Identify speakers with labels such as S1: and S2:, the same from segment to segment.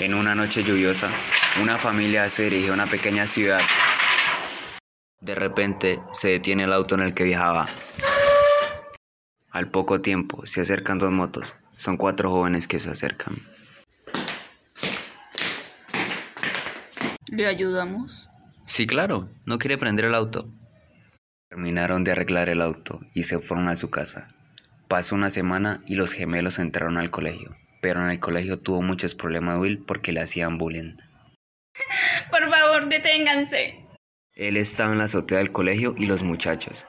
S1: En una noche lluviosa, una familia se dirige a una pequeña ciudad. De repente se detiene el auto en el que viajaba. Al poco tiempo se acercan dos motos. Son cuatro jóvenes que se acercan.
S2: ¿Le ayudamos?
S1: Sí, claro, no quiere prender el auto. Terminaron de arreglar el auto y se fueron a su casa. Pasó una semana y los gemelos entraron al colegio, pero en el colegio tuvo muchos problemas Will porque le hacían bullying.
S2: Por favor, deténganse.
S1: Él estaba en la azotea del colegio y los muchachos.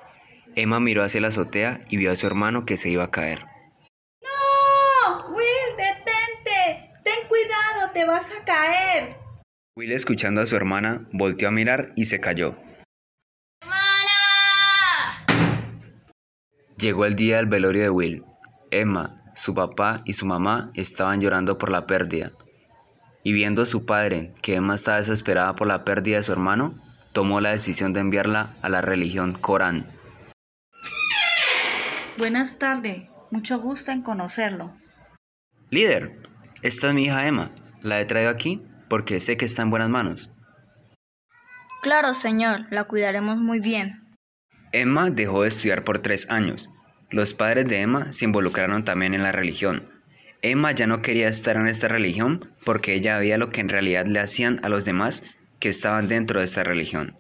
S1: Emma miró hacia la azotea y vio a su hermano que se iba a caer.
S3: ¡No! Will, detente. Ten cuidado, te vas a caer.
S1: Will, escuchando a su hermana, volteó a mirar y se cayó.
S2: ¡Hermana!
S1: Llegó el día del velorio de Will. Emma, su papá y su mamá estaban llorando por la pérdida. Y viendo a su padre que Emma estaba desesperada por la pérdida de su hermano, tomó la decisión de enviarla a la religión Corán.
S2: Buenas tardes. Mucho gusto en conocerlo.
S1: Líder, esta es mi hija Emma. La he traído aquí porque sé que está en buenas manos.
S4: Claro, señor, la cuidaremos muy bien.
S1: Emma dejó de estudiar por tres años. Los padres de Emma se involucraron también en la religión. Emma ya no quería estar en esta religión porque ella veía lo que en realidad le hacían a los demás que estaban dentro de esta religión.